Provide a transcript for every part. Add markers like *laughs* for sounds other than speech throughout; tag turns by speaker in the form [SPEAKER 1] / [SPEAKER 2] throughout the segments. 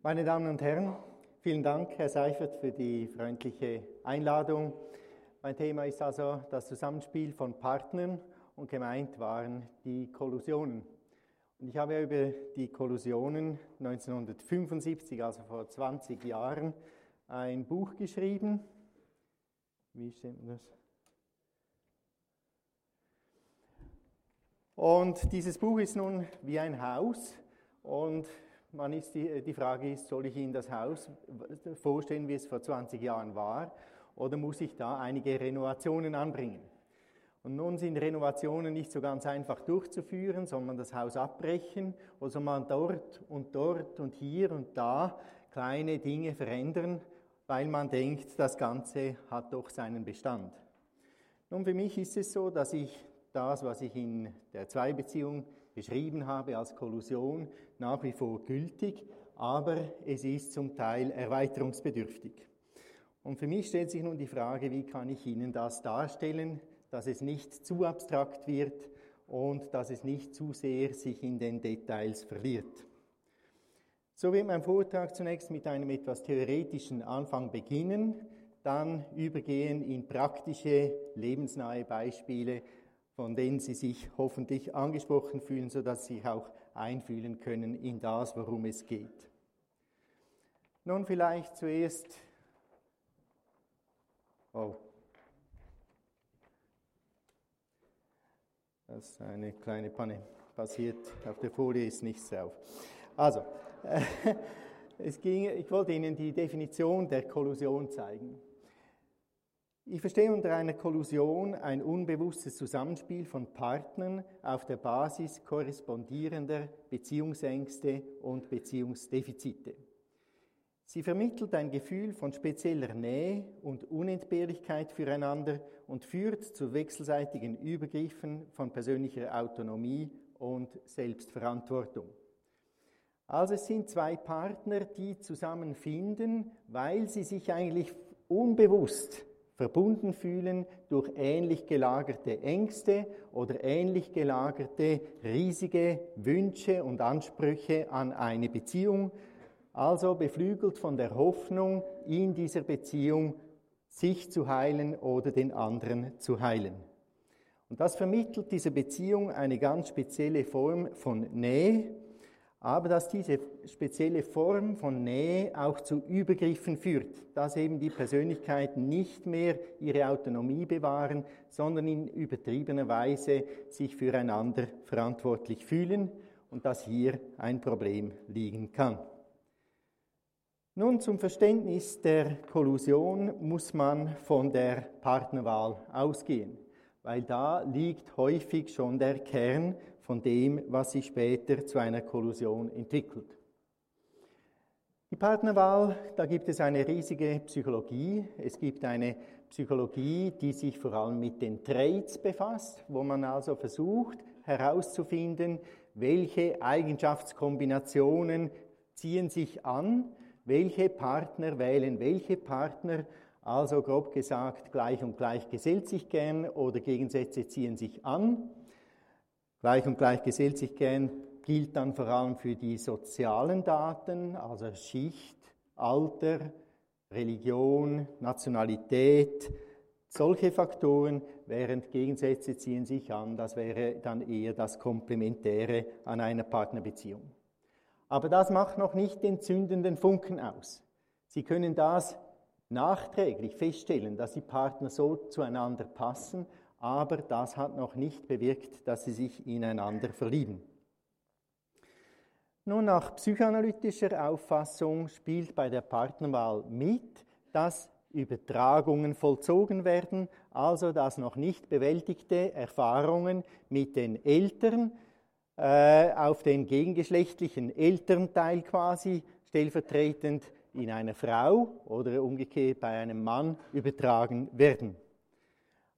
[SPEAKER 1] Meine Damen und Herren, vielen Dank, Herr Seifert, für die freundliche Einladung. Mein Thema ist also das Zusammenspiel von Partnern und gemeint waren die Kollusionen. Und ich habe über die Kollusionen 1975, also vor 20 Jahren, ein Buch geschrieben. Wie stimmt das? Und dieses Buch ist nun wie ein Haus und man ist die, die Frage ist, soll ich Ihnen das Haus vorstellen, wie es vor 20 Jahren war, oder muss ich da einige Renovationen anbringen? Und nun sind Renovationen nicht so ganz einfach durchzuführen, soll man das Haus abbrechen oder soll man dort und dort und hier und da kleine Dinge verändern, weil man denkt, das Ganze hat doch seinen Bestand. Nun, für mich ist es so, dass ich das, was ich in der Zweibeziehung beschrieben habe als Kollusion, nach wie vor gültig, aber es ist zum Teil erweiterungsbedürftig. Und für mich stellt sich nun die Frage, wie kann ich Ihnen das darstellen, dass es nicht zu abstrakt wird und dass es nicht zu sehr sich in den Details verliert. So wird mein Vortrag zunächst mit einem etwas theoretischen Anfang beginnen, dann übergehen in praktische, lebensnahe Beispiele, von denen Sie sich hoffentlich angesprochen fühlen, sodass Sie sich auch einfühlen können in das, worum es geht. Nun vielleicht zuerst. Oh. Das ist eine kleine Panne. Passiert, auf der Folie ist nichts drauf. Also, äh, *laughs* es ging, ich wollte Ihnen die Definition der Kollusion zeigen. Ich verstehe unter einer Kollusion ein unbewusstes Zusammenspiel von Partnern auf der Basis korrespondierender Beziehungsängste und Beziehungsdefizite. Sie vermittelt ein Gefühl von spezieller Nähe und Unentbehrlichkeit füreinander und führt zu wechselseitigen Übergriffen von persönlicher Autonomie und Selbstverantwortung. Also es sind zwei Partner, die zusammenfinden, weil sie sich eigentlich unbewusst verbunden fühlen durch ähnlich gelagerte Ängste oder ähnlich gelagerte riesige Wünsche und Ansprüche an eine Beziehung, also beflügelt von der Hoffnung, in dieser Beziehung sich zu heilen oder den anderen zu heilen. Und das vermittelt dieser Beziehung eine ganz spezielle Form von Nähe, aber dass diese spezielle Form von Nähe auch zu Übergriffen führt, dass eben die Persönlichkeiten nicht mehr ihre Autonomie bewahren, sondern in übertriebener Weise sich füreinander verantwortlich fühlen und dass hier ein Problem liegen kann. Nun zum Verständnis der Kollusion muss man von der Partnerwahl ausgehen, weil da liegt häufig schon der Kern von dem, was sich später zu einer Kollusion entwickelt. Die Partnerwahl, da gibt es eine riesige Psychologie. Es gibt eine Psychologie, die sich vor allem mit den Traits befasst, wo man also versucht herauszufinden, welche Eigenschaftskombinationen ziehen sich an, welche Partner wählen welche Partner, also grob gesagt, gleich und gleich gesellt sich gern oder Gegensätze ziehen sich an. Gleich und gleich gesellt sich gern gilt dann vor allem für die sozialen Daten, also Schicht, Alter, Religion, Nationalität, solche Faktoren, während Gegensätze ziehen sich an, das wäre dann eher das Komplementäre an einer Partnerbeziehung. Aber das macht noch nicht den zündenden Funken aus. Sie können das nachträglich feststellen, dass die Partner so zueinander passen aber das hat noch nicht bewirkt, dass sie sich ineinander verlieben. Nun, nach psychoanalytischer Auffassung spielt bei der Partnerwahl mit, dass Übertragungen vollzogen werden, also dass noch nicht bewältigte Erfahrungen mit den Eltern äh, auf den gegengeschlechtlichen Elternteil quasi stellvertretend in einer Frau oder umgekehrt bei einem Mann übertragen werden.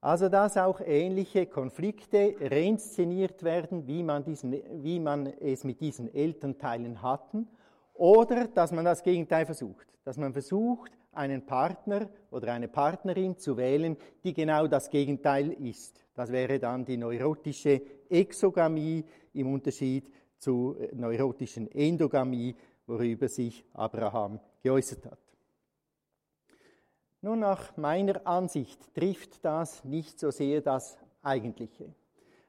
[SPEAKER 1] Also dass auch ähnliche Konflikte reinszeniert werden, wie man, diesen, wie man es mit diesen Elternteilen hatten, oder dass man das Gegenteil versucht, dass man versucht, einen Partner oder eine Partnerin zu wählen, die genau das Gegenteil ist. Das wäre dann die neurotische Exogamie im Unterschied zur neurotischen Endogamie, worüber sich Abraham geäußert hat. Nun, nach meiner Ansicht trifft das nicht so sehr das Eigentliche.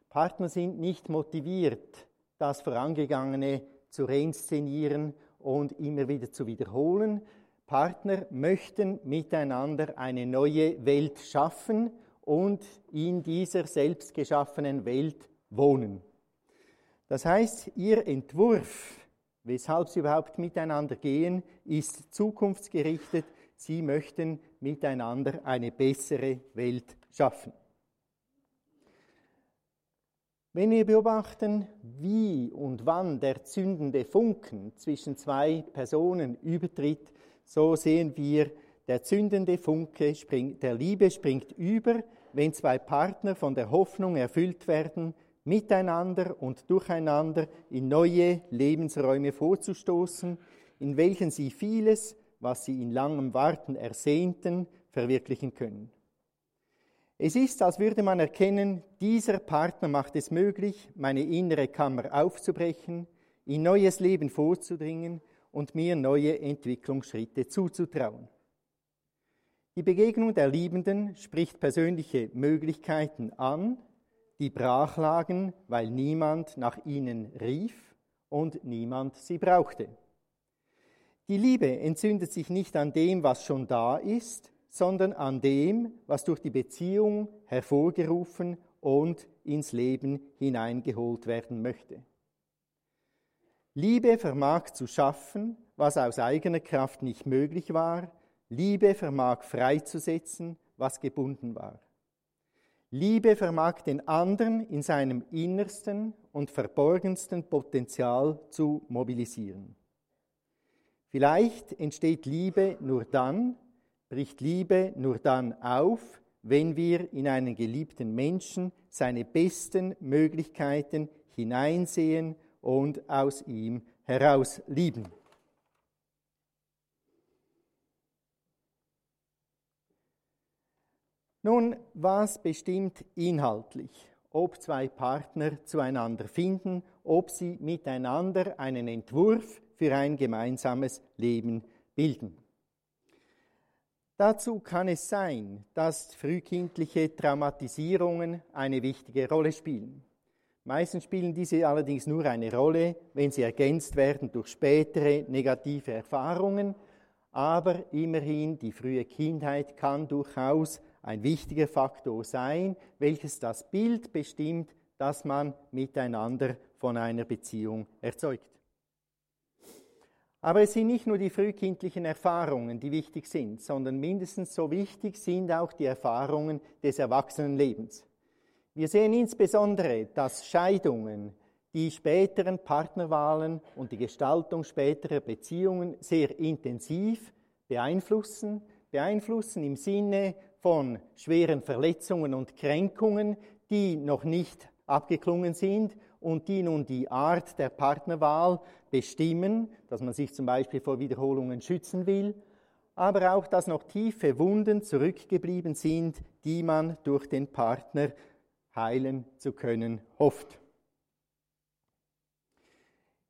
[SPEAKER 1] Partner sind nicht motiviert, das Vorangegangene zu reinszenieren und immer wieder zu wiederholen. Partner möchten miteinander eine neue Welt schaffen und in dieser selbst geschaffenen Welt wohnen. Das heißt, ihr Entwurf, weshalb sie überhaupt miteinander gehen, ist zukunftsgerichtet. Sie möchten miteinander eine bessere Welt schaffen. Wenn wir beobachten, wie und wann der zündende Funken zwischen zwei Personen übertritt, so sehen wir, der zündende Funke springt, der Liebe springt über, wenn zwei Partner von der Hoffnung erfüllt werden, miteinander und durcheinander in neue Lebensräume vorzustoßen, in welchen sie vieles, was sie in langem Warten ersehnten, verwirklichen können. Es ist, als würde man erkennen, dieser Partner macht es möglich, meine innere Kammer aufzubrechen, in neues Leben vorzudringen und mir neue Entwicklungsschritte zuzutrauen. Die Begegnung der Liebenden spricht persönliche Möglichkeiten an, die brach lagen, weil niemand nach ihnen rief und niemand sie brauchte. Die Liebe entzündet sich nicht an dem, was schon da ist, sondern an dem, was durch die Beziehung hervorgerufen und ins Leben hineingeholt werden möchte. Liebe vermag zu schaffen, was aus eigener Kraft nicht möglich war. Liebe vermag freizusetzen, was gebunden war. Liebe vermag den anderen in seinem innersten und verborgensten Potenzial zu mobilisieren. Vielleicht entsteht Liebe nur dann, bricht Liebe nur dann auf, wenn wir in einen geliebten Menschen seine besten Möglichkeiten hineinsehen und aus ihm heraus lieben. Nun, was bestimmt inhaltlich, ob zwei Partner zueinander finden, ob sie miteinander einen Entwurf für ein gemeinsames Leben bilden? Dazu kann es sein, dass frühkindliche Traumatisierungen eine wichtige Rolle spielen. Meistens spielen diese allerdings nur eine Rolle, wenn sie ergänzt werden durch spätere negative Erfahrungen, aber immerhin die frühe Kindheit kann durchaus ein wichtiger Faktor sein, welches das Bild bestimmt, das man miteinander von einer Beziehung erzeugt. Aber es sind nicht nur die frühkindlichen Erfahrungen, die wichtig sind, sondern mindestens so wichtig sind auch die Erfahrungen des Erwachsenenlebens. Wir sehen insbesondere, dass Scheidungen die späteren Partnerwahlen und die Gestaltung späterer Beziehungen sehr intensiv beeinflussen, beeinflussen im Sinne von schweren Verletzungen und Kränkungen, die noch nicht abgeklungen sind und die nun die Art der Partnerwahl bestimmen, dass man sich zum Beispiel vor Wiederholungen schützen will, aber auch, dass noch tiefe Wunden zurückgeblieben sind, die man durch den Partner heilen zu können hofft.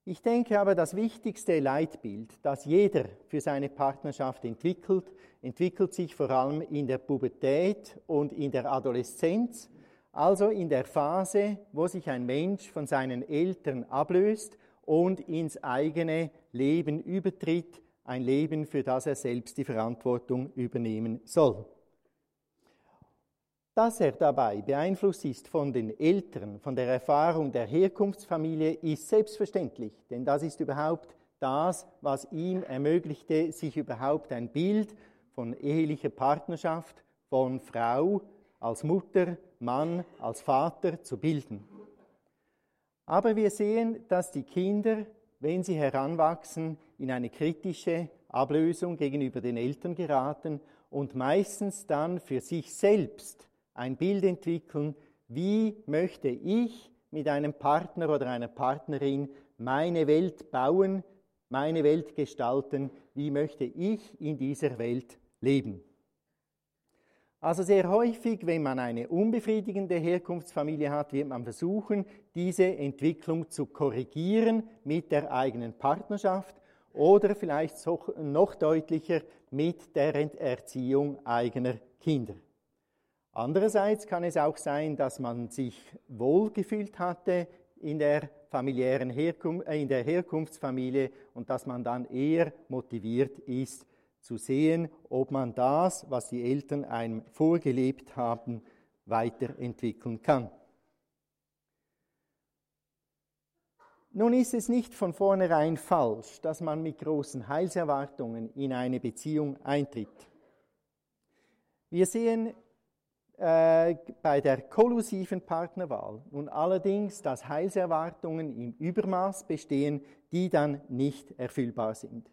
[SPEAKER 1] Ich denke aber, das wichtigste Leitbild, das jeder für seine Partnerschaft entwickelt, entwickelt sich vor allem in der Pubertät und in der Adoleszenz also in der Phase, wo sich ein Mensch von seinen Eltern ablöst und ins eigene Leben übertritt, ein Leben, für das er selbst die Verantwortung übernehmen soll. Dass er dabei beeinflusst ist von den Eltern, von der Erfahrung der Herkunftsfamilie, ist selbstverständlich, denn das ist überhaupt das, was ihm ermöglichte, sich überhaupt ein Bild von ehelicher Partnerschaft, von Frau als Mutter, Mann, als Vater zu bilden. Aber wir sehen, dass die Kinder, wenn sie heranwachsen, in eine kritische Ablösung gegenüber den Eltern geraten und meistens dann für sich selbst ein Bild entwickeln, wie möchte ich mit einem Partner oder einer Partnerin meine Welt bauen, meine Welt gestalten, wie möchte ich in dieser Welt leben. Also sehr häufig, wenn man eine unbefriedigende Herkunftsfamilie hat, wird man versuchen, diese Entwicklung zu korrigieren mit der eigenen Partnerschaft oder vielleicht noch deutlicher mit der Erziehung eigener Kinder. Andererseits kann es auch sein, dass man sich wohlgefühlt hatte in der familiären Herkunft, äh, in der Herkunftsfamilie und dass man dann eher motiviert ist zu sehen, ob man das, was die Eltern einem vorgelebt haben, weiterentwickeln kann. Nun ist es nicht von vornherein falsch, dass man mit großen Heilserwartungen in eine Beziehung eintritt. Wir sehen äh, bei der kollusiven Partnerwahl nun allerdings, dass Heilserwartungen im Übermaß bestehen, die dann nicht erfüllbar sind.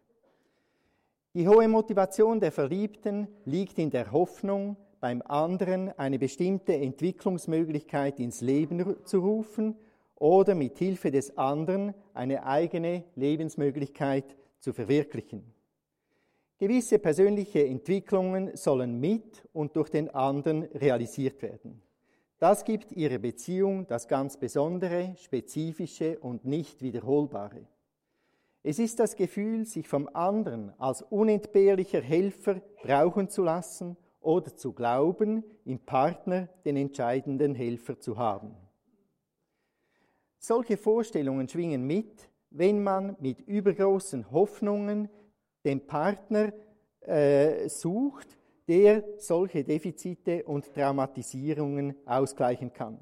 [SPEAKER 1] Die hohe Motivation der Verliebten liegt in der Hoffnung, beim anderen eine bestimmte Entwicklungsmöglichkeit ins Leben zu rufen oder mit Hilfe des anderen eine eigene Lebensmöglichkeit zu verwirklichen. Gewisse persönliche Entwicklungen sollen mit und durch den anderen realisiert werden. Das gibt ihrer Beziehung das ganz Besondere, Spezifische und nicht Wiederholbare. Es ist das Gefühl, sich vom anderen als unentbehrlicher Helfer brauchen zu lassen oder zu glauben, im Partner den entscheidenden Helfer zu haben. Solche Vorstellungen schwingen mit, wenn man mit übergroßen Hoffnungen den Partner äh, sucht, der solche Defizite und Traumatisierungen ausgleichen kann.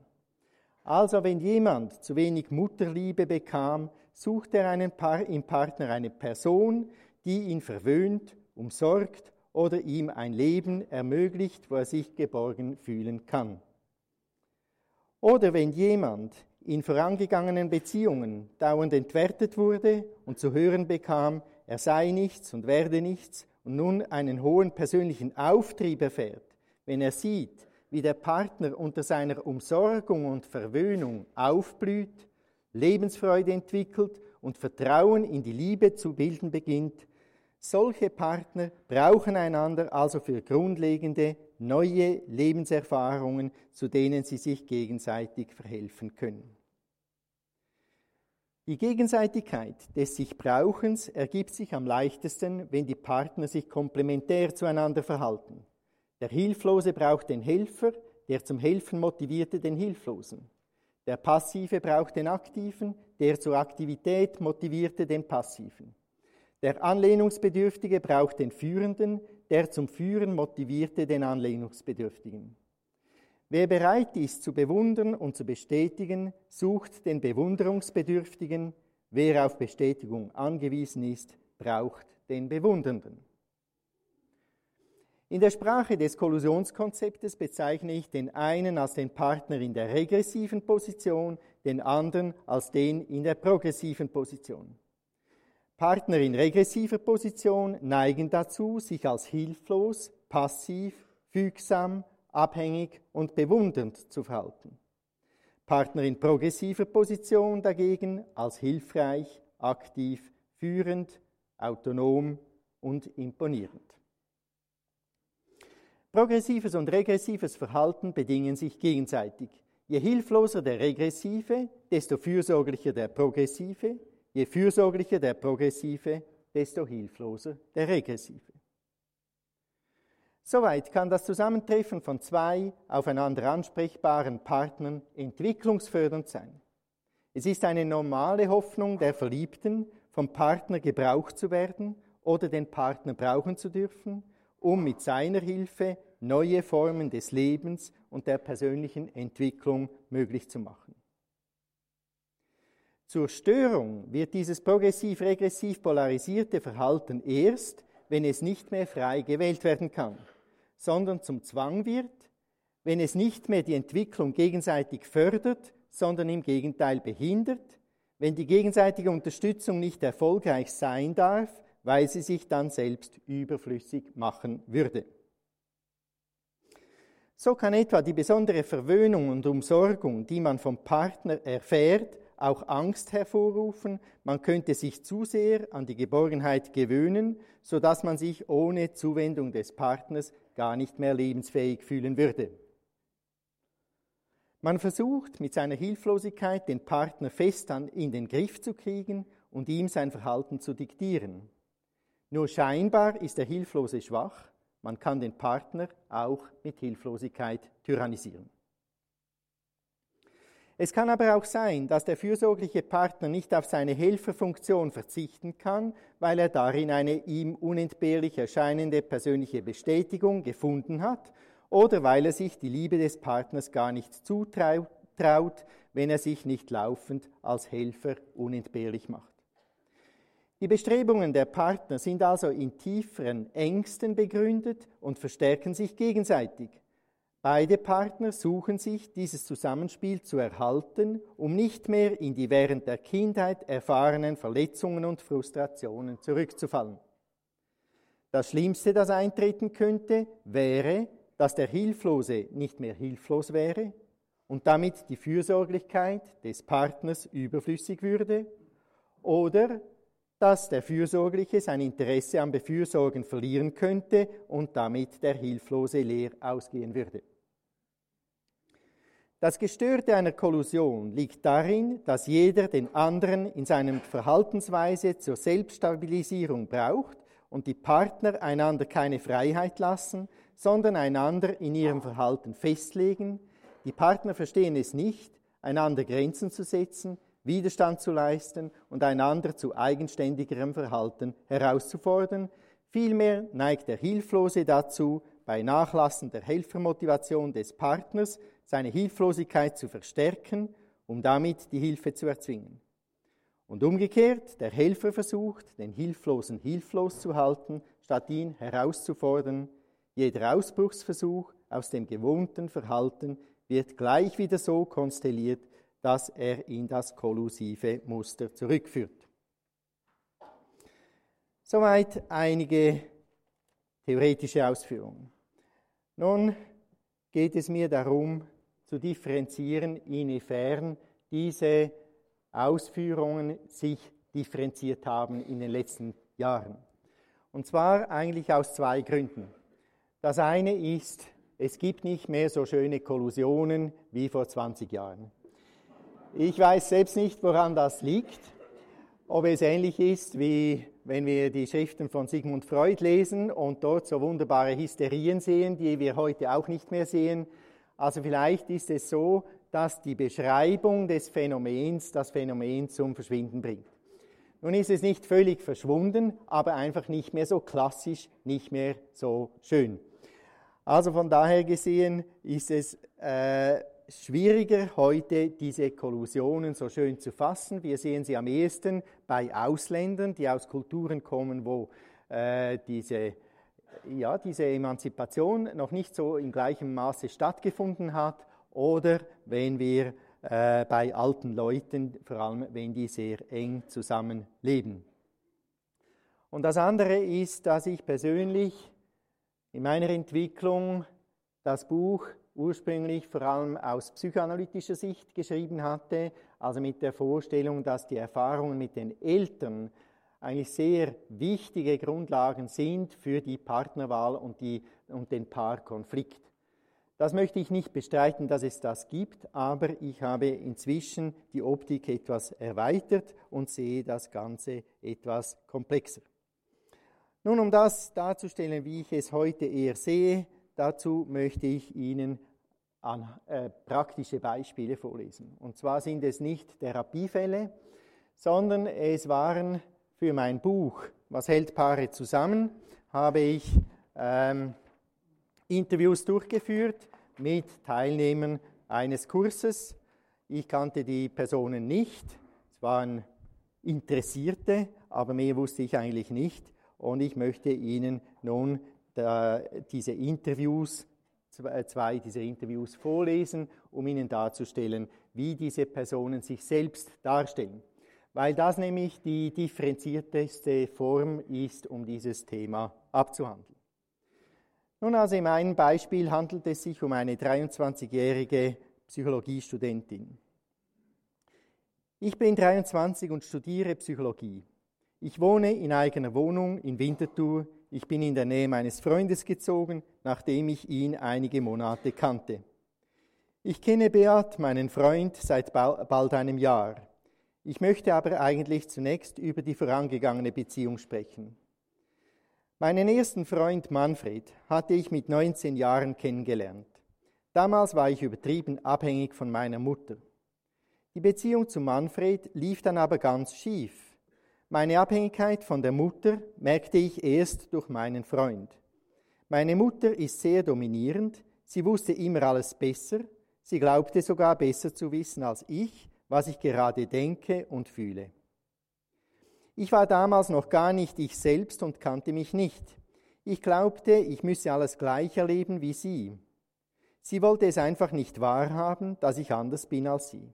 [SPEAKER 1] Also wenn jemand zu wenig Mutterliebe bekam, sucht er einen pa im Partner eine Person, die ihn verwöhnt, umsorgt oder ihm ein Leben ermöglicht, wo er sich geborgen fühlen kann. Oder wenn jemand in vorangegangenen Beziehungen dauernd entwertet wurde und zu hören bekam, er sei nichts und werde nichts und nun einen hohen persönlichen Auftrieb erfährt, wenn er sieht, wie der Partner unter seiner Umsorgung und Verwöhnung aufblüht, Lebensfreude entwickelt und Vertrauen in die Liebe zu bilden beginnt, solche Partner brauchen einander also für grundlegende neue Lebenserfahrungen, zu denen sie sich gegenseitig verhelfen können. Die Gegenseitigkeit des sich Brauchens ergibt sich am leichtesten, wenn die Partner sich komplementär zueinander verhalten. Der Hilflose braucht den Helfer, der zum Helfen motivierte den Hilflosen. Der Passive braucht den Aktiven, der zur Aktivität motivierte den Passiven. Der Anlehnungsbedürftige braucht den Führenden, der zum Führen motivierte den Anlehnungsbedürftigen. Wer bereit ist zu bewundern und zu bestätigen, sucht den Bewunderungsbedürftigen. Wer auf Bestätigung angewiesen ist, braucht den Bewundernden. In der Sprache des Kollusionskonzeptes bezeichne ich den einen als den Partner in der regressiven Position, den anderen als den in der progressiven Position. Partner in regressiver Position neigen dazu, sich als hilflos, passiv, fügsam, abhängig und bewundernd zu verhalten. Partner in progressiver Position dagegen als hilfreich, aktiv, führend, autonom und imponierend. Progressives und regressives Verhalten bedingen sich gegenseitig. Je hilfloser der Regressive, desto fürsorglicher der Progressive, je fürsorglicher der Progressive, desto hilfloser der Regressive. Soweit kann das Zusammentreffen von zwei aufeinander ansprechbaren Partnern entwicklungsfördernd sein. Es ist eine normale Hoffnung der Verliebten, vom Partner gebraucht zu werden oder den Partner brauchen zu dürfen, um mit seiner Hilfe neue Formen des Lebens und der persönlichen Entwicklung möglich zu machen. Zur Störung wird dieses progressiv-regressiv polarisierte Verhalten erst, wenn es nicht mehr frei gewählt werden kann sondern zum Zwang wird, wenn es nicht mehr die Entwicklung gegenseitig fördert, sondern im Gegenteil behindert, wenn die gegenseitige Unterstützung nicht erfolgreich sein darf, weil sie sich dann selbst überflüssig machen würde. So kann etwa die besondere Verwöhnung und Umsorgung, die man vom Partner erfährt, auch Angst hervorrufen, man könnte sich zu sehr an die Geborgenheit gewöhnen, so dass man sich ohne Zuwendung des Partners gar nicht mehr lebensfähig fühlen würde. Man versucht mit seiner Hilflosigkeit den Partner fest an, in den Griff zu kriegen und ihm sein Verhalten zu diktieren. Nur scheinbar ist der Hilflose schwach, man kann den Partner auch mit Hilflosigkeit tyrannisieren. Es kann aber auch sein, dass der fürsorgliche Partner nicht auf seine Helferfunktion verzichten kann, weil er darin eine ihm unentbehrlich erscheinende persönliche Bestätigung gefunden hat oder weil er sich die Liebe des Partners gar nicht zutraut, wenn er sich nicht laufend als Helfer unentbehrlich macht. Die Bestrebungen der Partner sind also in tieferen Ängsten begründet und verstärken sich gegenseitig. Beide Partner suchen sich dieses Zusammenspiel zu erhalten, um nicht mehr in die während der Kindheit erfahrenen Verletzungen und Frustrationen zurückzufallen. Das Schlimmste, das eintreten könnte, wäre, dass der Hilflose nicht mehr hilflos wäre und damit die Fürsorglichkeit des Partners überflüssig würde, oder dass der Fürsorgliche sein Interesse am Befürsorgen verlieren könnte und damit der Hilflose leer ausgehen würde. Das Gestörte einer Kollusion liegt darin, dass jeder den anderen in seiner Verhaltensweise zur Selbststabilisierung braucht und die Partner einander keine Freiheit lassen, sondern einander in ihrem Verhalten festlegen. Die Partner verstehen es nicht, einander Grenzen zu setzen, Widerstand zu leisten und einander zu eigenständigerem Verhalten herauszufordern. Vielmehr neigt der Hilflose dazu, bei nachlassender Helfermotivation des Partners seine Hilflosigkeit zu verstärken, um damit die Hilfe zu erzwingen. Und umgekehrt, der Helfer versucht, den Hilflosen hilflos zu halten, statt ihn herauszufordern. Jeder Ausbruchsversuch aus dem gewohnten Verhalten wird gleich wieder so konstelliert, dass er in das kollusive Muster zurückführt. Soweit einige theoretische Ausführungen. Nun geht es mir darum, zu differenzieren, inwiefern diese Ausführungen sich differenziert haben in den letzten Jahren. Und zwar eigentlich aus zwei Gründen. Das eine ist, es gibt nicht mehr so schöne Kollusionen wie vor 20 Jahren. Ich weiß selbst nicht, woran das liegt. Ob es ähnlich ist, wie wenn wir die Schriften von Sigmund Freud lesen und dort so wunderbare Hysterien sehen, die wir heute auch nicht mehr sehen, also vielleicht ist es so, dass die Beschreibung des Phänomens das Phänomen zum Verschwinden bringt. Nun ist es nicht völlig verschwunden, aber einfach nicht mehr so klassisch, nicht mehr so schön. Also von daher gesehen ist es äh, schwieriger, heute diese Kollusionen so schön zu fassen. Wir sehen sie am ehesten bei Ausländern, die aus Kulturen kommen, wo äh, diese ja, diese Emanzipation noch nicht so in gleichem Maße stattgefunden hat oder wenn wir äh, bei alten Leuten, vor allem wenn die sehr eng zusammenleben. Und das andere ist, dass ich persönlich in meiner Entwicklung das Buch ursprünglich vor allem aus psychoanalytischer Sicht geschrieben hatte, also mit der Vorstellung, dass die Erfahrungen mit den Eltern eigentlich sehr wichtige Grundlagen sind für die Partnerwahl und, die, und den Paarkonflikt. Das möchte ich nicht bestreiten, dass es das gibt, aber ich habe inzwischen die Optik etwas erweitert und sehe das Ganze etwas komplexer. Nun, um das darzustellen, wie ich es heute eher sehe, dazu möchte ich Ihnen an, äh, praktische Beispiele vorlesen. Und zwar sind es nicht Therapiefälle, sondern es waren für mein Buch Was hält Paare zusammen, habe ich ähm, Interviews durchgeführt mit Teilnehmern eines Kurses. Ich kannte die Personen nicht. Es waren Interessierte, aber mehr wusste ich eigentlich nicht. Und ich möchte Ihnen nun da, diese Interviews, zwei dieser Interviews vorlesen, um Ihnen darzustellen, wie diese Personen sich selbst darstellen weil das nämlich die differenzierteste Form ist, um dieses Thema abzuhandeln. Nun also in meinem Beispiel handelt es sich um eine 23-jährige Psychologiestudentin. Ich bin 23 und studiere Psychologie. Ich wohne in eigener Wohnung in Winterthur. Ich bin in der Nähe meines Freundes gezogen, nachdem ich ihn einige Monate kannte. Ich kenne Beat, meinen Freund, seit bald einem Jahr. Ich möchte aber eigentlich zunächst über die vorangegangene Beziehung sprechen. Meinen ersten Freund Manfred hatte ich mit 19 Jahren kennengelernt. Damals war ich übertrieben abhängig von meiner Mutter. Die Beziehung zu Manfred lief dann aber ganz schief. Meine Abhängigkeit von der Mutter merkte ich erst durch meinen Freund. Meine Mutter ist sehr dominierend, sie wusste immer alles besser, sie glaubte sogar besser zu wissen als ich, was ich gerade denke und fühle. Ich war damals noch gar nicht ich selbst und kannte mich nicht. Ich glaubte, ich müsse alles gleich erleben wie sie. Sie wollte es einfach nicht wahrhaben, dass ich anders bin als sie.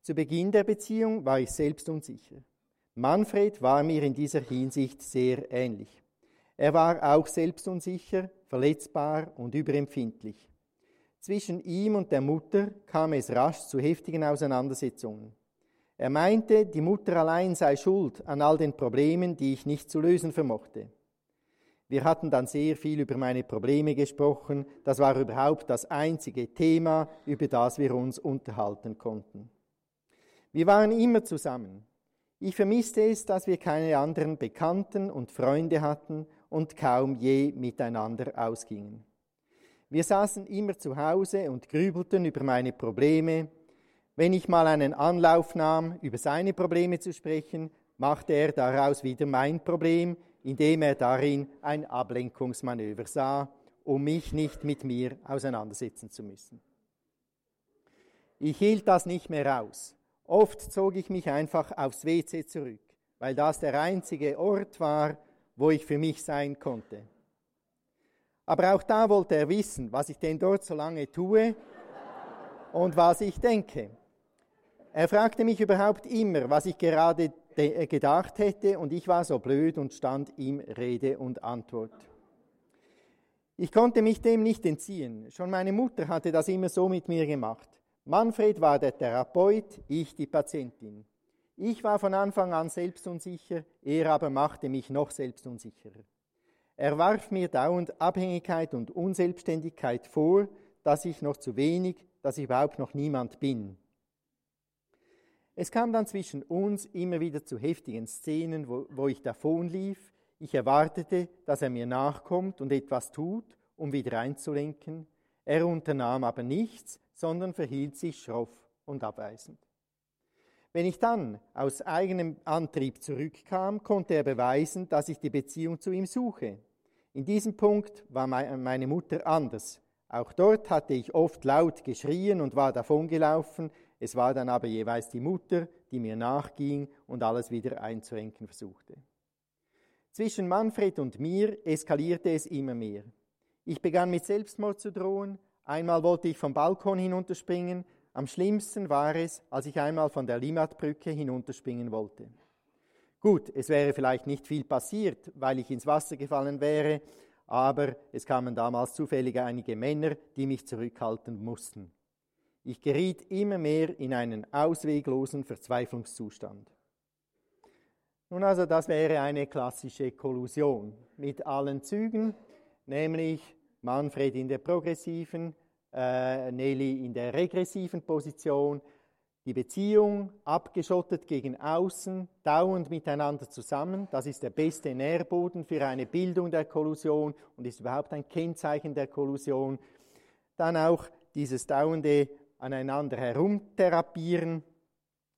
[SPEAKER 1] Zu Beginn der Beziehung war ich selbst unsicher. Manfred war mir in dieser Hinsicht sehr ähnlich. Er war auch selbstunsicher, verletzbar und überempfindlich. Zwischen ihm und der Mutter kam es rasch zu heftigen Auseinandersetzungen. Er meinte, die Mutter allein sei schuld an all den Problemen, die ich nicht zu lösen vermochte. Wir hatten dann sehr viel über meine Probleme gesprochen. Das war überhaupt das einzige Thema, über das wir uns unterhalten konnten. Wir waren immer zusammen. Ich vermisste es, dass wir keine anderen Bekannten und Freunde hatten und kaum je miteinander ausgingen. Wir saßen immer zu Hause und grübelten über meine Probleme. Wenn ich mal einen Anlauf nahm, über seine Probleme zu sprechen, machte er daraus wieder mein Problem, indem er darin ein Ablenkungsmanöver sah, um mich nicht mit mir auseinandersetzen zu müssen. Ich hielt das nicht mehr aus. Oft zog ich mich einfach aufs WC zurück, weil das der einzige Ort war, wo ich für mich sein konnte. Aber auch da wollte er wissen, was ich denn dort so lange tue und was ich denke. Er fragte mich überhaupt immer, was ich gerade äh, gedacht hätte, und ich war so blöd und stand ihm Rede und Antwort. Ich konnte mich dem nicht entziehen. Schon meine Mutter hatte das immer so mit mir gemacht. Manfred war der Therapeut, ich die Patientin. Ich war von Anfang an selbstunsicher, er aber machte mich noch selbstunsicherer. Er warf mir dauernd Abhängigkeit und Unselbstständigkeit vor, dass ich noch zu wenig, dass ich überhaupt noch niemand bin. Es kam dann zwischen uns immer wieder zu heftigen Szenen, wo, wo ich davonlief. Ich erwartete, dass er mir nachkommt und etwas tut, um wieder einzulenken. Er unternahm aber nichts, sondern verhielt sich schroff und abweisend. Wenn ich dann aus eigenem Antrieb zurückkam, konnte er beweisen, dass ich die Beziehung zu ihm suche. In diesem Punkt war meine Mutter anders. Auch dort hatte ich oft laut geschrien und war davongelaufen. Es war dann aber jeweils die Mutter, die mir nachging und alles wieder einzurenken versuchte. Zwischen Manfred und mir eskalierte es immer mehr. Ich begann mit Selbstmord zu drohen, Einmal wollte ich vom Balkon hinunterspringen. Am schlimmsten war es, als ich einmal von der Limatbrücke hinunterspringen wollte. Gut, es wäre vielleicht nicht viel passiert, weil ich ins Wasser gefallen wäre, aber es kamen damals zufällig einige Männer, die mich zurückhalten mussten. Ich geriet immer mehr in einen ausweglosen Verzweiflungszustand. Nun also, das wäre eine klassische Kollusion mit allen Zügen, nämlich Manfred in der progressiven, äh, Nelly in der regressiven Position, die Beziehung abgeschottet gegen außen, dauernd miteinander zusammen. Das ist der beste Nährboden für eine Bildung der Kollusion und ist überhaupt ein Kennzeichen der Kollusion. Dann auch dieses dauernde aneinander herumtherapieren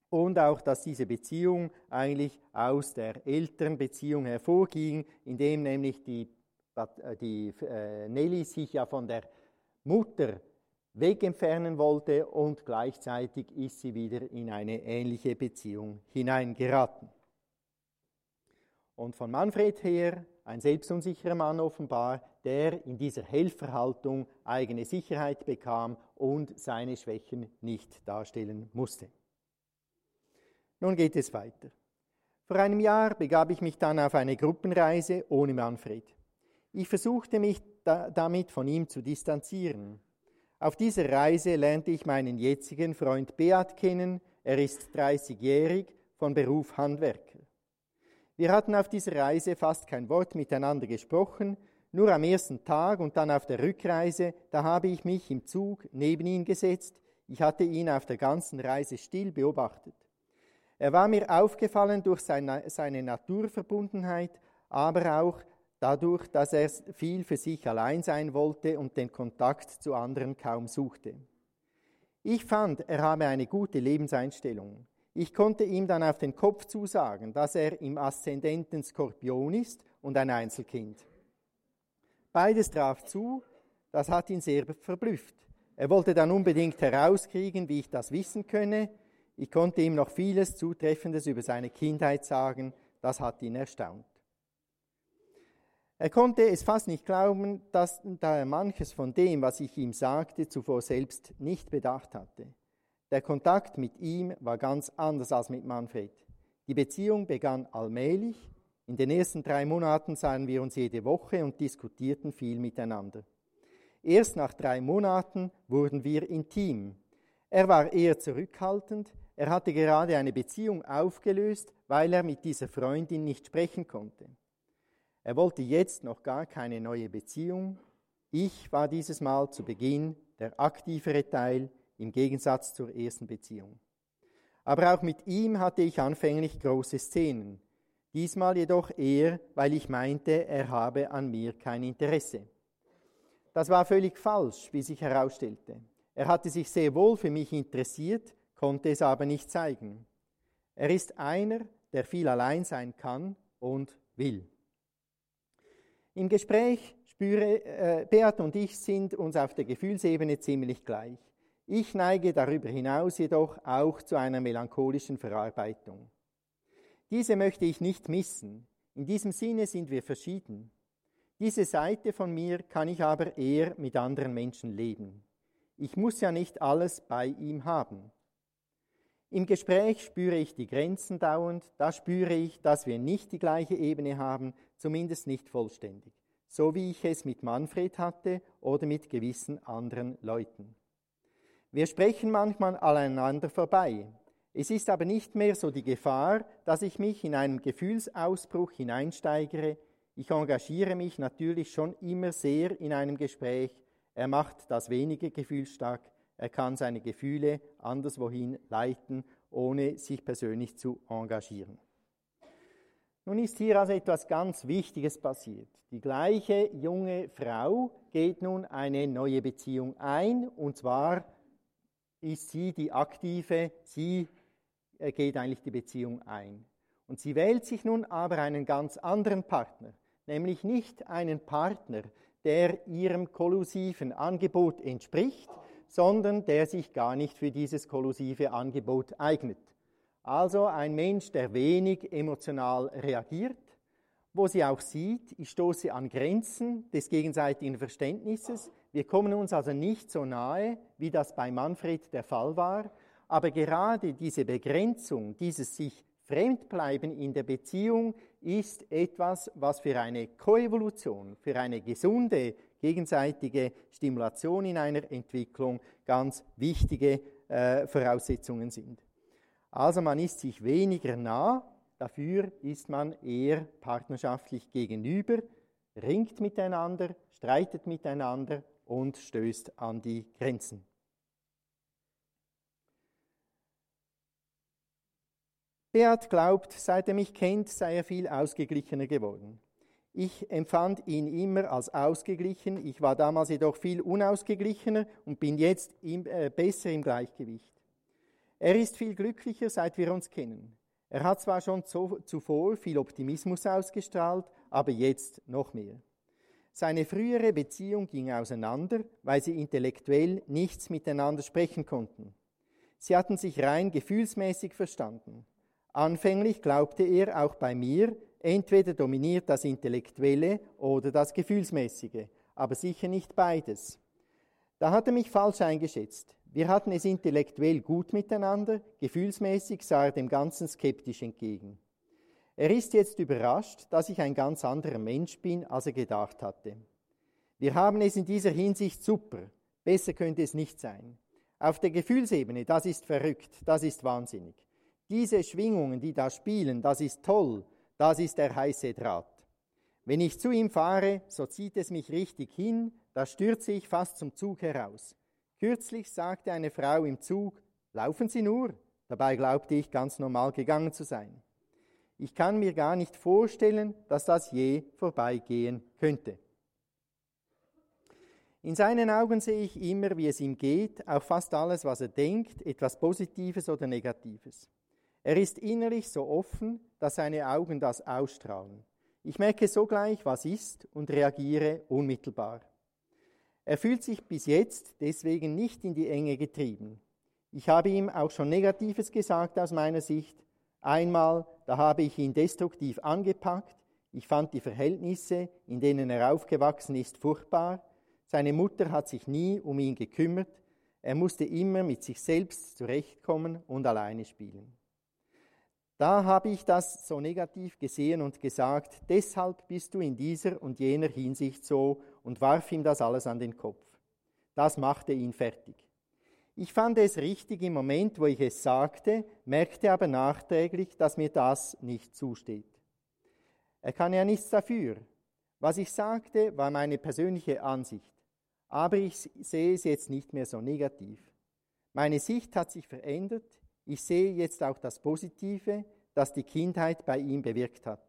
[SPEAKER 1] und auch, dass diese Beziehung eigentlich aus der älteren Beziehung hervorging, indem nämlich die die äh, Nelly sich ja von der Mutter wegentfernen wollte und gleichzeitig ist sie wieder in eine ähnliche Beziehung hineingeraten. Und von Manfred her, ein selbstunsicherer Mann offenbar, der in dieser Helferhaltung eigene Sicherheit bekam und seine Schwächen nicht darstellen musste. Nun geht es weiter. Vor einem Jahr begab ich mich dann auf eine Gruppenreise ohne Manfred. Ich versuchte mich da, damit von ihm zu distanzieren. Auf dieser Reise lernte ich meinen jetzigen Freund Beat kennen. Er ist 30-jährig, von Beruf Handwerker. Wir hatten auf dieser Reise fast kein Wort miteinander gesprochen, nur am ersten Tag und dann auf der Rückreise, da habe ich mich im Zug neben ihn gesetzt. Ich hatte ihn auf der ganzen Reise still beobachtet. Er war mir aufgefallen durch seine, seine Naturverbundenheit, aber auch dadurch, dass er viel für sich allein sein wollte und den Kontakt zu anderen kaum suchte. Ich fand, er habe eine gute Lebenseinstellung. Ich konnte ihm dann auf den Kopf zusagen, dass er im Aszendenten Skorpion ist und ein Einzelkind. Beides traf zu, das hat ihn sehr verblüfft. Er wollte dann unbedingt herauskriegen, wie ich das wissen könne. Ich konnte ihm noch vieles Zutreffendes über seine Kindheit sagen, das hat ihn erstaunt. Er konnte es fast nicht glauben, dass, da er manches von dem, was ich ihm sagte, zuvor selbst nicht bedacht hatte. Der Kontakt mit ihm war ganz anders als mit Manfred. Die Beziehung begann allmählich. In den ersten drei Monaten sahen wir uns jede Woche und diskutierten viel miteinander. Erst nach drei Monaten wurden wir intim. Er war eher zurückhaltend, er hatte gerade eine Beziehung aufgelöst, weil er mit dieser Freundin nicht sprechen konnte. Er wollte jetzt noch gar keine neue Beziehung. Ich war dieses Mal zu Beginn der aktivere Teil im Gegensatz zur ersten Beziehung. Aber auch mit ihm hatte ich anfänglich große Szenen. Diesmal jedoch eher, weil ich meinte, er habe an mir kein Interesse. Das war völlig falsch, wie sich herausstellte. Er hatte sich sehr wohl für mich interessiert, konnte es aber nicht zeigen. Er ist einer, der viel allein sein kann und will. Im Gespräch spüre, äh, Beat und ich sind uns auf der Gefühlsebene ziemlich gleich. Ich neige darüber hinaus jedoch auch zu einer melancholischen Verarbeitung. Diese möchte ich nicht missen. In diesem Sinne sind wir verschieden. Diese Seite von mir kann ich aber eher mit anderen Menschen leben. Ich muss ja nicht alles bei ihm haben. Im Gespräch spüre ich die Grenzen dauernd, da spüre ich, dass wir nicht die gleiche Ebene haben, zumindest nicht vollständig, so wie ich es mit Manfred hatte oder mit gewissen anderen Leuten. Wir sprechen manchmal aneinander vorbei. Es ist aber nicht mehr so die Gefahr, dass ich mich in einen Gefühlsausbruch hineinsteigere. Ich engagiere mich natürlich schon immer sehr in einem Gespräch. Er macht das weniger gefühlsstark. Er kann seine Gefühle anderswohin leiten, ohne sich persönlich zu engagieren. Nun ist hier also etwas ganz Wichtiges passiert. Die gleiche junge Frau geht nun eine neue Beziehung ein, und zwar ist sie die aktive, sie äh, geht eigentlich die Beziehung ein. Und sie wählt sich nun aber einen ganz anderen Partner, nämlich nicht einen Partner, der ihrem kollusiven Angebot entspricht, sondern der sich gar nicht für dieses kollusive Angebot eignet. Also ein Mensch, der wenig emotional reagiert, wo sie auch sieht, ich stoße an Grenzen des gegenseitigen Verständnisses. Wir kommen uns also nicht so nahe, wie das bei Manfred der Fall war. Aber gerade diese Begrenzung, dieses sich Fremdbleiben in der Beziehung ist etwas, was für eine Koevolution, für eine gesunde gegenseitige Stimulation in einer Entwicklung ganz wichtige äh, Voraussetzungen sind. Also man ist sich weniger nah, dafür ist man eher partnerschaftlich gegenüber, ringt miteinander, streitet miteinander und stößt an die Grenzen. Beat glaubt, seit er mich kennt, sei er viel ausgeglichener geworden. Ich empfand ihn immer als ausgeglichen, ich war damals jedoch viel unausgeglichener und bin jetzt im, äh, besser im Gleichgewicht. Er ist viel glücklicher, seit wir uns kennen. Er hat zwar schon zu, zuvor viel Optimismus ausgestrahlt, aber jetzt noch mehr. Seine frühere Beziehung ging auseinander, weil sie intellektuell nichts miteinander sprechen konnten. Sie hatten sich rein gefühlsmäßig verstanden. Anfänglich glaubte er auch bei mir, entweder dominiert das Intellektuelle oder das Gefühlsmäßige, aber sicher nicht beides. Da hat er mich falsch eingeschätzt. Wir hatten es intellektuell gut miteinander, gefühlsmäßig sah er dem Ganzen skeptisch entgegen. Er ist jetzt überrascht, dass ich ein ganz anderer Mensch bin, als er gedacht hatte. Wir haben es in dieser Hinsicht super. Besser könnte es nicht sein. Auf der Gefühlsebene, das ist verrückt, das ist wahnsinnig. Diese Schwingungen, die da spielen, das ist toll, das ist der heiße Draht. Wenn ich zu ihm fahre, so zieht es mich richtig hin, da stürze ich fast zum Zug heraus. Kürzlich sagte eine Frau im Zug, laufen Sie nur, Dabei glaubte ich ganz normal gegangen zu sein. Ich kann mir gar nicht vorstellen, dass das je vorbeigehen könnte. In seinen Augen sehe ich immer, wie es ihm geht, auch fast alles, was er denkt, etwas Positives oder Negatives. Er ist innerlich so offen, dass seine Augen das ausstrahlen. Ich merke sogleich, was ist und reagiere unmittelbar. Er fühlt sich bis jetzt deswegen nicht in die Enge getrieben. Ich habe ihm auch schon Negatives gesagt aus meiner Sicht. Einmal, da habe ich ihn destruktiv angepackt. Ich fand die Verhältnisse, in denen er aufgewachsen ist, furchtbar. Seine Mutter hat sich nie um ihn gekümmert. Er musste immer mit sich selbst zurechtkommen und alleine spielen. Da habe ich das so negativ gesehen und gesagt, deshalb bist du in dieser und jener Hinsicht so und warf ihm das alles an den Kopf. Das machte ihn fertig. Ich fand es richtig im Moment, wo ich es sagte, merkte aber nachträglich, dass mir das nicht zusteht. Er kann ja nichts dafür. Was ich sagte, war meine persönliche Ansicht. Aber ich sehe es jetzt nicht mehr so negativ. Meine Sicht hat sich verändert, ich sehe jetzt auch das Positive, das die Kindheit bei ihm bewirkt hat.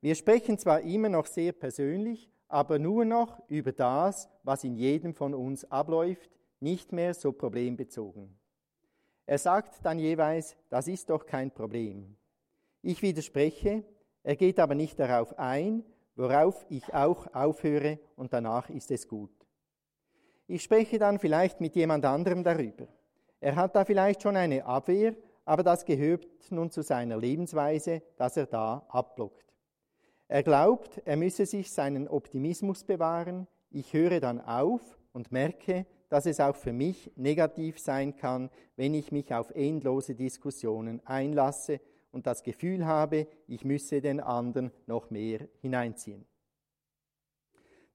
[SPEAKER 1] Wir sprechen zwar immer noch sehr persönlich, aber nur noch über das, was in jedem von uns abläuft, nicht mehr so problembezogen. Er sagt dann jeweils, das ist doch kein Problem. Ich widerspreche, er geht aber nicht darauf ein, worauf ich auch aufhöre und danach ist es gut. Ich spreche dann vielleicht mit jemand anderem darüber. Er hat da vielleicht schon eine Abwehr, aber das gehört nun zu seiner Lebensweise, dass er da abblockt. Er glaubt, er müsse sich seinen Optimismus bewahren. Ich höre dann auf und merke, dass es auch für mich negativ sein kann, wenn ich mich auf endlose Diskussionen einlasse und das Gefühl habe, ich müsse den anderen noch mehr hineinziehen.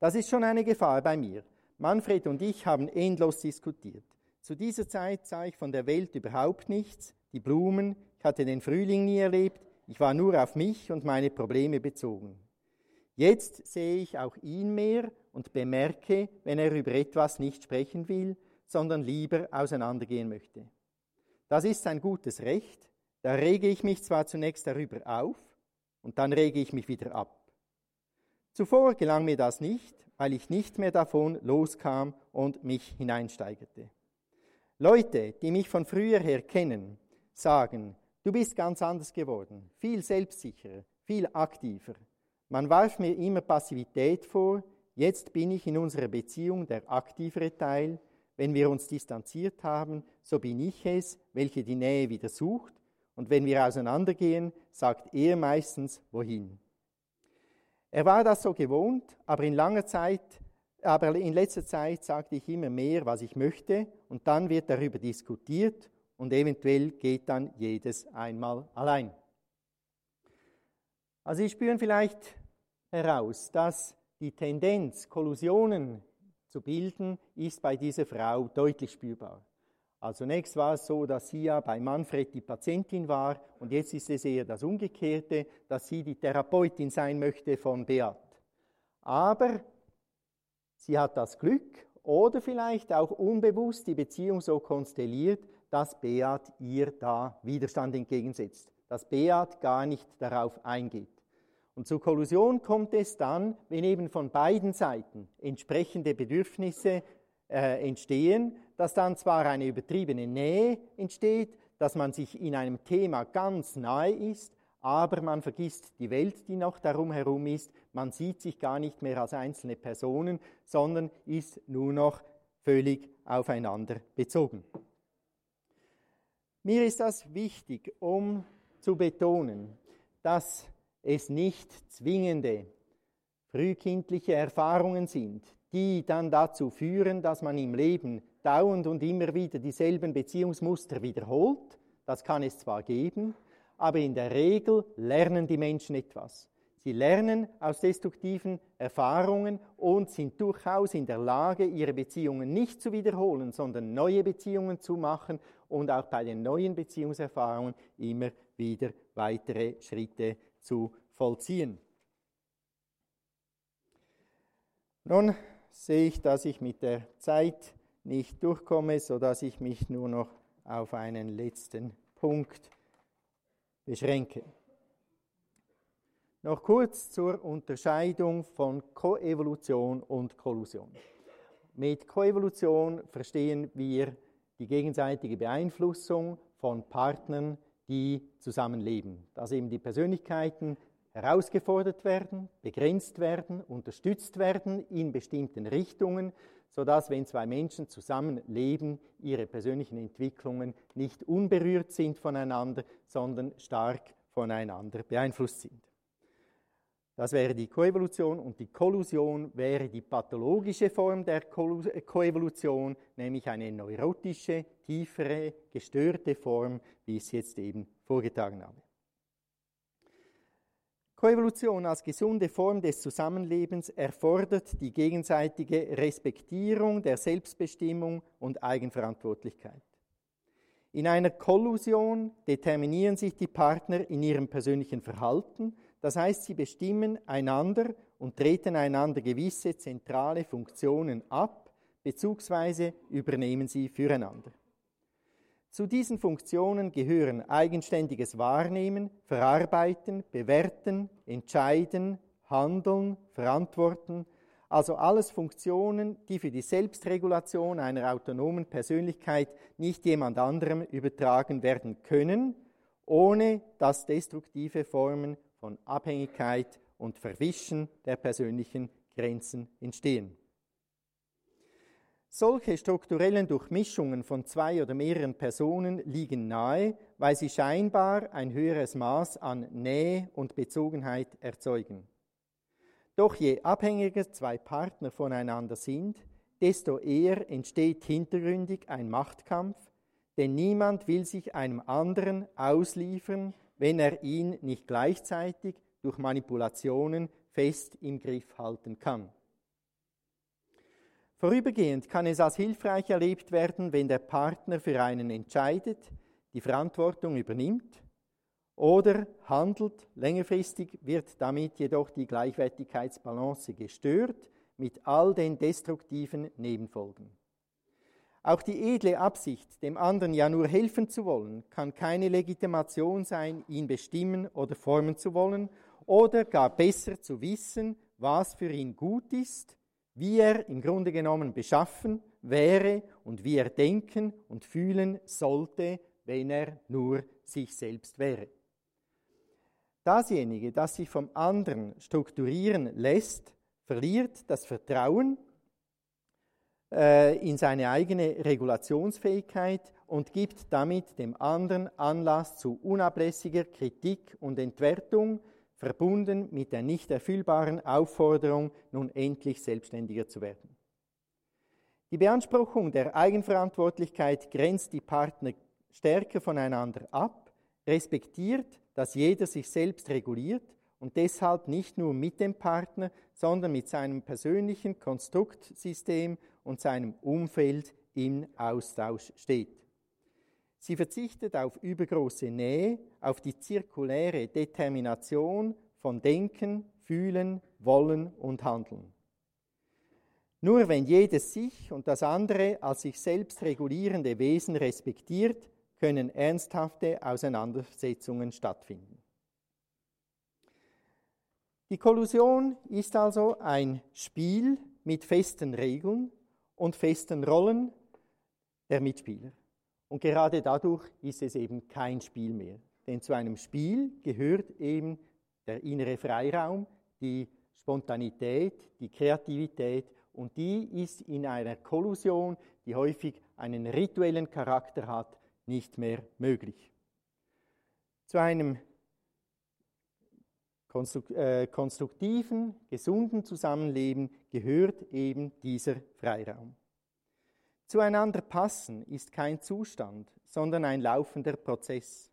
[SPEAKER 1] Das ist schon eine Gefahr bei mir. Manfred und ich haben endlos diskutiert. Zu dieser Zeit sah ich von der Welt überhaupt nichts, die Blumen, ich hatte den Frühling nie erlebt, ich war nur auf mich und meine Probleme bezogen. Jetzt sehe ich auch ihn mehr und bemerke, wenn er über etwas nicht sprechen will, sondern lieber auseinandergehen möchte. Das ist sein gutes Recht, da rege ich mich zwar zunächst darüber auf und dann rege ich mich wieder ab. Zuvor gelang mir das nicht, weil ich nicht mehr davon loskam und mich hineinsteigerte. Leute, die mich von früher her kennen, sagen, du bist ganz anders geworden, viel selbstsicherer, viel aktiver. Man warf mir immer Passivität vor, jetzt bin ich in unserer Beziehung der aktivere Teil. Wenn wir uns distanziert haben, so bin ich es, welche die Nähe wieder sucht, und wenn wir auseinandergehen, sagt er meistens wohin. Er war das so gewohnt, aber in langer Zeit aber in letzter Zeit sagte ich immer mehr, was ich möchte, und dann wird darüber diskutiert und eventuell geht dann jedes einmal allein. Also Sie spüren vielleicht heraus, dass die Tendenz, Kollusionen zu bilden, ist bei dieser Frau deutlich spürbar. Also zunächst war es so, dass sie ja bei Manfred die Patientin war und jetzt ist es eher das Umgekehrte, dass sie die Therapeutin sein möchte von Beat. Aber Sie hat das Glück oder vielleicht auch unbewusst die Beziehung so konstelliert, dass Beat ihr da Widerstand entgegensetzt, dass Beat gar nicht darauf eingeht. Und zur Kollusion kommt es dann, wenn eben von beiden Seiten entsprechende Bedürfnisse äh, entstehen, dass dann zwar eine übertriebene Nähe entsteht, dass man sich in einem Thema ganz nahe ist, aber man vergisst die Welt, die noch darum herum ist. Man sieht sich gar nicht mehr als einzelne Personen, sondern ist nur noch völlig aufeinander bezogen. Mir ist das wichtig, um zu betonen, dass es nicht zwingende frühkindliche Erfahrungen sind, die dann dazu führen, dass man im Leben dauernd und immer wieder dieselben Beziehungsmuster wiederholt. Das kann es zwar geben, aber in der Regel lernen die Menschen etwas. Sie lernen aus destruktiven Erfahrungen und sind durchaus in der Lage, ihre Beziehungen nicht zu wiederholen, sondern neue Beziehungen zu machen und auch bei den neuen Beziehungserfahrungen immer wieder weitere Schritte zu vollziehen. Nun sehe ich, dass ich mit der Zeit nicht durchkomme, sodass ich mich nur noch auf einen letzten Punkt beschränken. Noch kurz zur Unterscheidung von Koevolution und Kollusion. Mit Koevolution verstehen wir die gegenseitige Beeinflussung von Partnern, die zusammenleben. Dass eben die Persönlichkeiten herausgefordert werden, begrenzt werden, unterstützt werden in bestimmten Richtungen, sodass, wenn zwei Menschen zusammenleben, ihre persönlichen Entwicklungen nicht unberührt sind voneinander, sondern stark voneinander beeinflusst sind. Das wäre die Koevolution und die Kollusion wäre die pathologische Form der Koevolution, nämlich eine neurotische, tiefere, gestörte Form, wie ich es jetzt eben vorgetragen habe. Koevolution als gesunde Form des Zusammenlebens erfordert die gegenseitige Respektierung der Selbstbestimmung und Eigenverantwortlichkeit. In einer Kollusion determinieren sich die Partner in ihrem persönlichen Verhalten, das heißt, sie bestimmen einander und treten einander gewisse zentrale Funktionen ab, beziehungsweise übernehmen sie füreinander. Zu diesen Funktionen gehören eigenständiges Wahrnehmen, Verarbeiten, Bewerten, Entscheiden, Handeln, Verantworten, also alles Funktionen, die für die Selbstregulation einer autonomen Persönlichkeit nicht jemand anderem übertragen werden können, ohne dass destruktive Formen von Abhängigkeit und Verwischen der persönlichen Grenzen entstehen. Solche strukturellen Durchmischungen von zwei oder mehreren Personen liegen nahe, weil sie scheinbar ein höheres Maß an Nähe und Bezogenheit erzeugen. Doch je abhängiger zwei Partner voneinander sind, desto eher entsteht hintergründig ein Machtkampf, denn niemand will sich einem anderen ausliefern, wenn er ihn nicht gleichzeitig durch Manipulationen fest im Griff halten kann. Vorübergehend kann es als hilfreich erlebt werden, wenn der Partner für einen entscheidet, die Verantwortung übernimmt oder handelt. Längerfristig wird damit jedoch die Gleichwertigkeitsbalance gestört mit all den destruktiven Nebenfolgen. Auch die edle Absicht, dem anderen ja nur helfen zu wollen, kann keine Legitimation sein, ihn bestimmen oder formen zu wollen oder gar besser zu wissen, was für ihn gut ist wie er im Grunde genommen beschaffen wäre und wie er denken und fühlen sollte, wenn er nur sich selbst wäre. Dasjenige, das sich vom anderen strukturieren lässt, verliert das Vertrauen äh, in seine eigene Regulationsfähigkeit und gibt damit dem anderen Anlass zu unablässiger Kritik und Entwertung, verbunden mit der nicht erfüllbaren Aufforderung, nun endlich selbstständiger zu werden. Die Beanspruchung der Eigenverantwortlichkeit grenzt die Partner stärker voneinander ab, respektiert, dass jeder sich selbst reguliert und deshalb nicht nur mit dem Partner, sondern mit seinem persönlichen Konstruktsystem und seinem Umfeld im Austausch steht. Sie verzichtet auf übergroße Nähe, auf die zirkuläre Determination von Denken, Fühlen, Wollen und Handeln. Nur wenn jedes sich und das andere als sich selbst regulierende Wesen respektiert, können ernsthafte Auseinandersetzungen stattfinden. Die Kollusion ist also ein Spiel mit festen Regeln und festen Rollen der Mitspieler. Und gerade dadurch ist es eben kein Spiel mehr. Denn zu einem Spiel gehört eben der innere Freiraum, die Spontanität, die Kreativität und die ist in einer Kollusion, die häufig einen rituellen Charakter hat, nicht mehr möglich. Zu einem konstruktiven, gesunden Zusammenleben gehört eben dieser Freiraum. Zueinander passen ist kein Zustand, sondern ein laufender Prozess.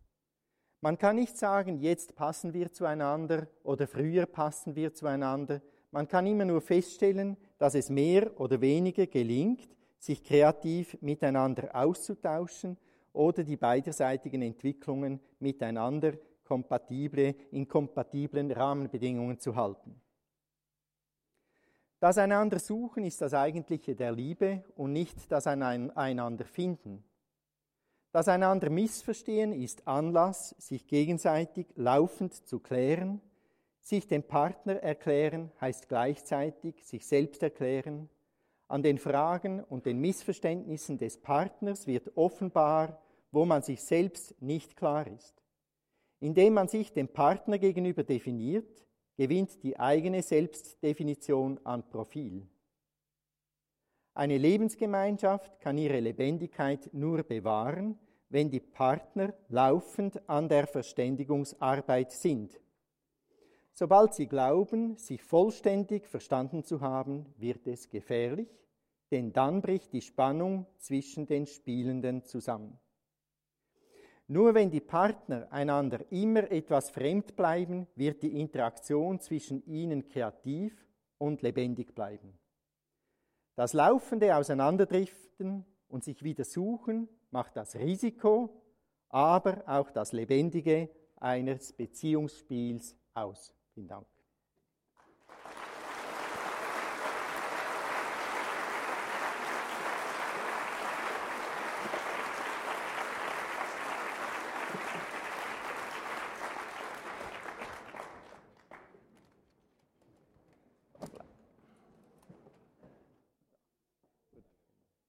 [SPEAKER 1] Man kann nicht sagen, jetzt passen wir zueinander oder früher passen wir zueinander. Man kann immer nur feststellen, dass es mehr oder weniger gelingt, sich kreativ miteinander auszutauschen oder die beiderseitigen Entwicklungen miteinander kompatible, in kompatiblen Rahmenbedingungen zu halten. Das einander suchen ist das Eigentliche der Liebe und nicht das einander finden. Das einander missverstehen ist Anlass, sich gegenseitig laufend zu klären. Sich dem Partner erklären heißt gleichzeitig sich selbst erklären. An den Fragen und den Missverständnissen des Partners wird offenbar, wo man sich selbst nicht klar ist. Indem man sich dem Partner gegenüber definiert, gewinnt die eigene Selbstdefinition an Profil. Eine Lebensgemeinschaft kann ihre Lebendigkeit nur bewahren, wenn die Partner laufend an der Verständigungsarbeit sind. Sobald sie glauben, sich vollständig verstanden zu haben, wird es gefährlich, denn dann bricht die Spannung zwischen den Spielenden zusammen. Nur wenn die Partner einander immer etwas fremd bleiben, wird die Interaktion zwischen ihnen kreativ und lebendig bleiben. Das laufende Auseinanderdriften und sich wieder suchen macht das Risiko, aber auch das Lebendige eines Beziehungsspiels aus. Vielen Dank.